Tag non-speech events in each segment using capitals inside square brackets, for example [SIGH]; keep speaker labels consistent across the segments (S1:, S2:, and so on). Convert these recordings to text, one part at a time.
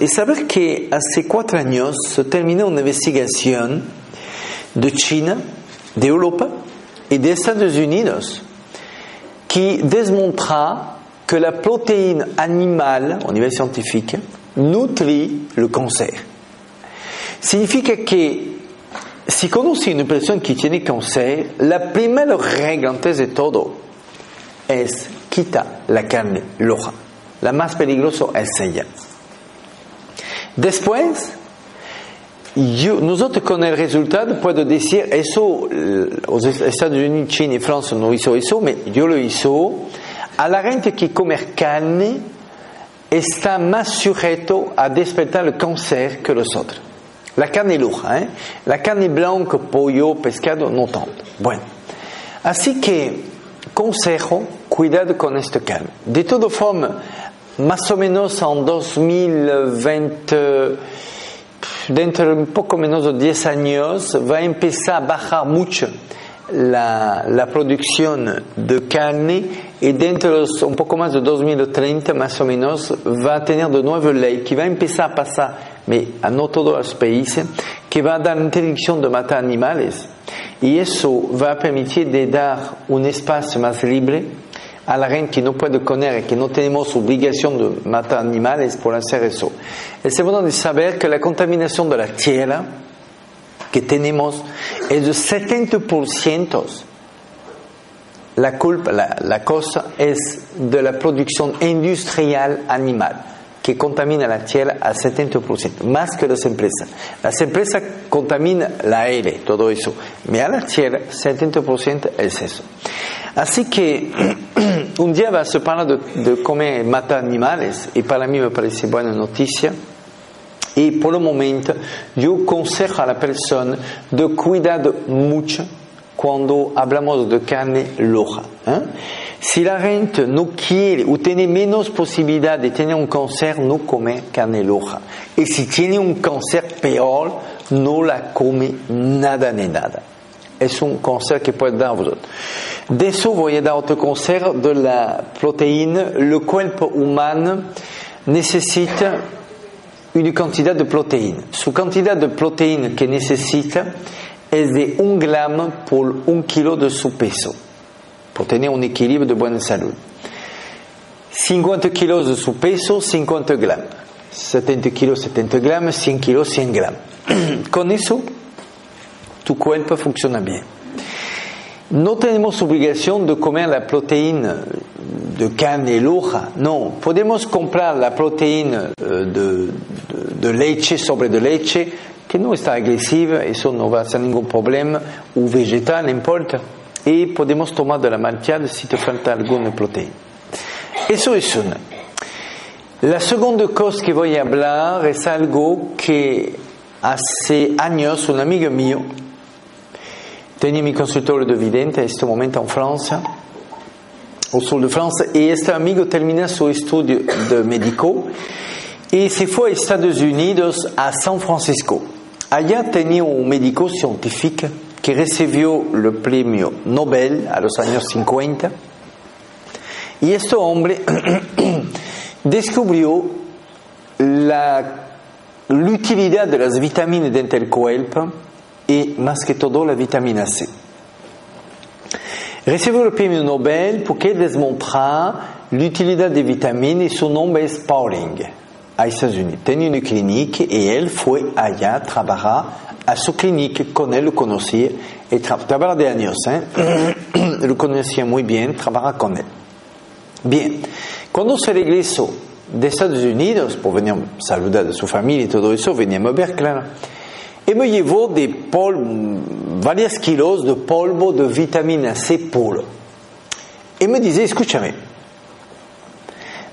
S1: Y saber que hace cuatro años se terminó una investigación de China, de Europa y de Estados Unidos qui démontra que la protéine animale, au niveau scientifique, nutrit le cancer. Significa que si conoce una persona que tiene cáncer, la primera regla antes de todo es quita la carne roja. La más peligrosa es ella. Después, yo, nosotros con el resultado puedo decir, eso, los Estados Unidos, China y Francia no hizo eso, pero yo lo hizo. A la gente que come carne está más sujeto a despertar el cáncer que los otros. La carne roja, ¿eh? La carne blanca, pollo, pescado, no tanto. Bueno, así que, consejo, cuidado con esta carne. De todas formas, más o menos en 2020, dentro de un poco menos de 10 años, va a empezar a bajar mucho la, la producción de carne y dentro de un poco más de 2030, más o menos, va a tener de nuevo ley que va a empezar a pasar, mais a no todos los países, que va a dar interdicción de matar animales. Y eso va a permitir de dar un espacio más libre a la gente que no puede comer, que no tenemos obligación de matar animales por hacer eso. Segundo de saber que la contaminación de la tierra que tenemos es de 70%. La culpa, la, la cosa es de la producción industrial animal que contamina la tierra al 70%, más que las empresas. Las empresas contaminan la aire, todo eso, pero a la tierra 70% es eso. Así que [CLEARS THROAT] un día va a hablar de, de comer, matar animales, y para mí me parece buena noticia. Y por el momento, yo aconsejo a la persona de cuidar mucho cuando hablamos de carne roja. ¿eh? Si la gente no quiere o tiene menos posibilidad de tener un cáncer, no come carne roja. Y si tiene un cáncer peor, no la come nada ni nada. Es un cáncer que puede dar a vosotros. De eso voy a dar otro consejo de la proteína. El cuerpo humano necesita una cantidad de proteína. Su cantidad de proteína que necesita es de un gramo por un kilo de su peso, por tener un equilibrio de buena salud. 50 kilos de su peso, 50 gramos. 70 kilos, 70 gramos, 100 kilos, 100 gramos. [CLEARS THROAT] Con eso, tu cuerpo funciona bien. No tenemos obligación de comer la proteína de carne roja, no. Podemos comprar la proteína de, de, de leche sobre de leche, que no está agresiva, eso no va a ser ningún problema, o vegetal, no importa. Y podemos tomar de la malteada si te falta alguna proteína. Eso es una. La segunda cosa que voy a hablar es algo que hace años un amigo mío tenía mi consultorio de vidente en este momento en Francia, au sur de Francia, y este amigo termina su estudio de médico y se fue a Estados Unidos, a San Francisco. Allá tenía un médico científico que recibió el premio Nobel a los años 50 y este hombre [CLEARS THROAT] descubrió la, la utilidad de las vitaminas dentro del cuerpo y más que todo la vitamina C. Recibió el premio Nobel porque demontra l'utilidad de vitaminas y su nombre es Pauling, a Estados Unidos. Tenía una clínica y él fue allá a trabajar a su clínica, con él lo conocía, y tra trabaja de años, ¿eh? lo conocía muy bien, trabaja con él. Bien, cuando se regresó de Estados Unidos, por venir a saludar a su familia y todo eso, veníamos a ver, claro. y me llevó de polvo, varios kilos de polvo de vitamina C puro. Y me dice, escúchame,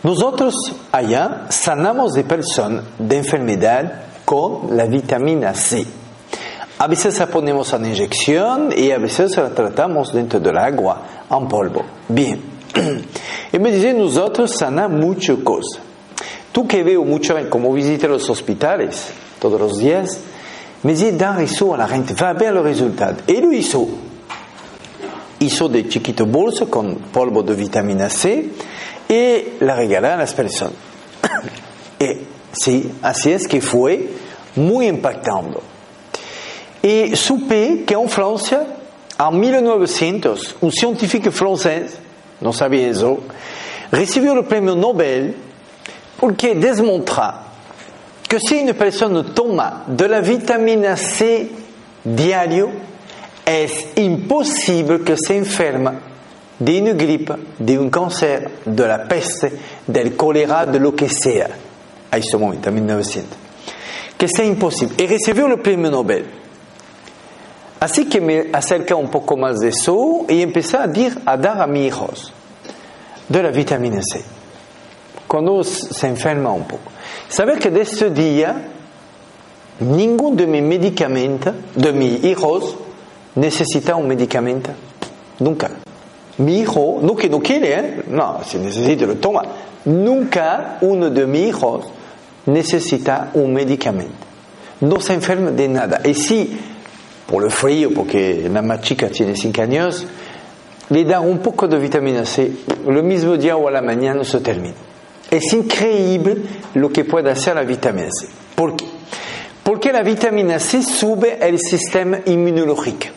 S1: nosotros allá sanamos de personas de enfermedad con la vitamina C. A veces la ponemos en inyección y a veces la tratamos dentro del agua en polvo. Bien. [CLEARS THROAT] Y me dice, nosotros sanamos muchas cosas. Tú que veo mucho como visita los hospitales todos los días, me dice, da eso a la gente, va a ver los resultados. Y lo hizo. Hizo de chiquito bolso con polvo de vitamina C y la regaló a las personas. [CLEARS THROAT] y sí, así es que fue muy impactando. Y supe que en Francia, en 1900, un científico francés, no sabía eso, recibió el premio Nobel porque desmontra que si une personne toma de la vitamina C diario, es imposible que se enferme de una gripe, de la peste, del cólera, de lo que sea, a este momento, en 1900. Que sea imposible. Y recibió el premio Nobel. Así que me acerca un poco más de eso y empecé a, decir, a dar a mis hijos de la vitamina C. Cuando se enferma un poco. Saber que de este día, ninguno de mis medicamentos, de mis hijos, necesita un medicamento? Nunca. Mi hijo, no que no quiere, ¿eh? no, si necesita lo toma. Nunca uno de mis hijos necesita un medicamento. No se enferma de nada. Si, por el frío, porque la más chica tiene 5 años, le da un poco de vitamina C, el mismo día o a la mañana se termina. Es increíble lo que puede hacer la vitamina C. ¿Por qué? Porque la vitamina C sube el sistema inmunológico.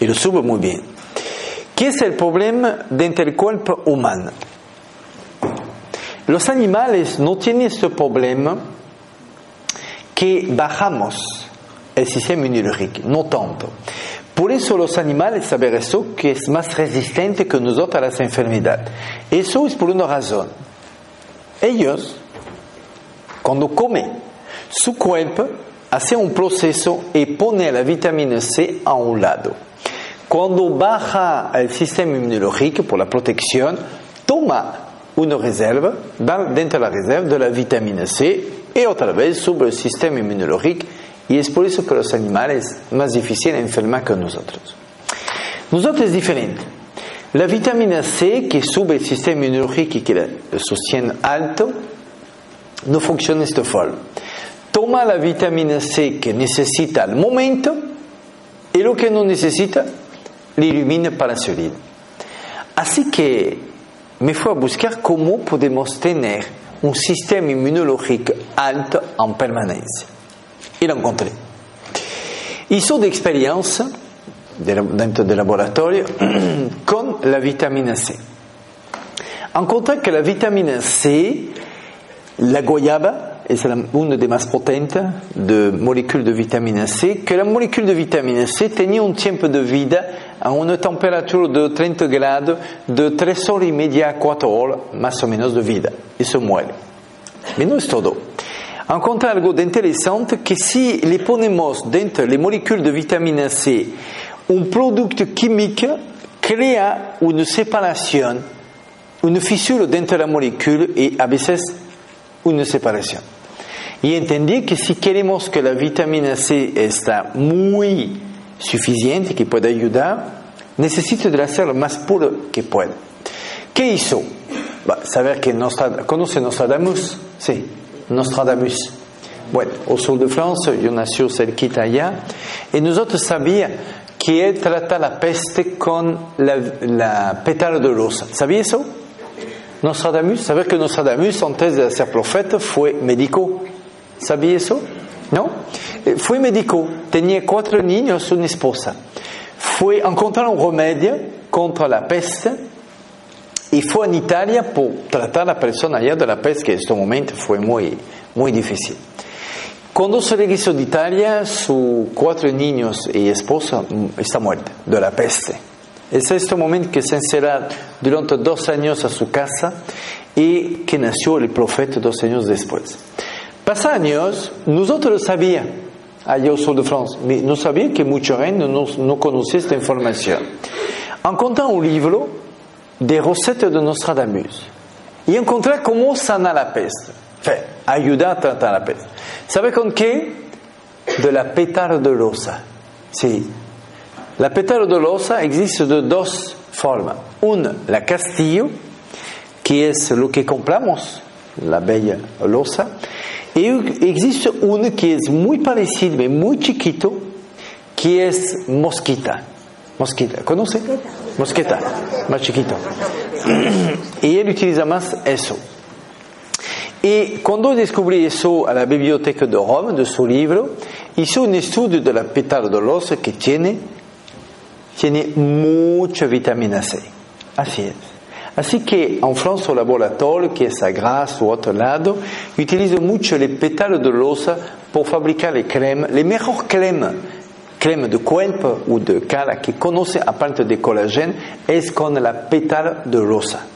S1: Y lo sube muy bien. ¿Qué es el problema dentro del cuerpo humano? Los animales no tienen este problema que bajamos el sistema inmunológico, no tanto. Por eso los animales saben eso, que es más resistente que nosotros a las enfermedades. Eso es por una razón. Ellos, cuando comen, su cuerpo hace un proceso y pone la vitamina C a un lado. Cuando baja el sistema inmunológico por la protección, toma una reserva, va dentro de la reserva de la vitamina C y otra vez sube el sistema inmunológico y es por eso que los animales más difíciles enfermar que nosotros. Nosotros es diferente. La vitamina C que sube el sistema inmunológico y que la sostiene alto, no funciona de esta forma. Toma la vitamina C que necesita al momento y lo que no necesita, le elimina para vida. Así que me fue a buscar cómo podemos tener un sistema inmunológico alto en permanencia. Y lo encontré. Hizo de experiencia dentro del laboratorio [CLEARS THROAT] con la vitamina C. Encontré que la vitamina C, la guayaba, es una de más potentes de moléculas de vitamina C, que la molécula de vitamina C tenía un tiempo de vida a una temperatura de 30 grados de 3 horas y media a 4 horas más o menos de vida y se muere. Pero no es todo. Encontré algo de interesante que si le ponemos dentro las moléculas de vitamina C un producto químico, crea una separación, una fisura dentro de la molécula y a veces una separación. Y entendí que si queremos que la vitamina C está muy suficiente, que pueda ayudar, necesito de hacer lo más puro que pueda. ¿Qué hizo? saber que Nostradamus, ¿conoce Nostradamus? Sí, Nostradamus. Bueno, au sur de Francia, yo nací cerquita allá, y nosotros sabíamos que él trata la peste con la, pétalo de rosa. ¿Sabía eso? Nostradamus, saber que Nostradamus, antes de ser profeta, fue médico. ¿Sabía eso? ¿No? Fue médico, tenía cuatro niños, una esposa. Fue a encontrar un remedio contra la peste y fue en Italia por tratar a la persona allá de la peste, que en este momento fue muy, muy difícil. Cuando se regresó de Italia, sus cuatro niños y esposa está muerta de la peste. Es este momento que se encerró durante dos años a su casa y que nació el profeta dos años después. Pasan años, nosotros sabíamos. allá au sud de France. Mais nous savions que mucha gente no, no conocía esta información. Encontré un libro de recettes de Nostradamus y encontré cómo sanar la peste. Enfin, ayudar a la peste. ¿Sabe con qué? De la pétale de losa. Sí. La pétale de losa existe de dos formas. Una, la castillo, que es lo que compramos, la bella losa. Y existe una que es muy parecida, muy chiquito, que es mosquita. Mosquita, ¿conoce? Mosqueta, más chiquito. Y él utiliza más eso. Y cuando descubrí eso a la biblioteca de Roma, de su libro, hizo un estudio de la pétale de losa que tiene, tiene mucha vitamina C. Así es. Así que en Francia, el laboratorio, que es a Grasse o otro lado, utiliza mucho el pétale de losa para fabricar la crema, la mejor crema, crema de cuerpo o de cara que conoce aparte de colágeno, es con la pétale de losa.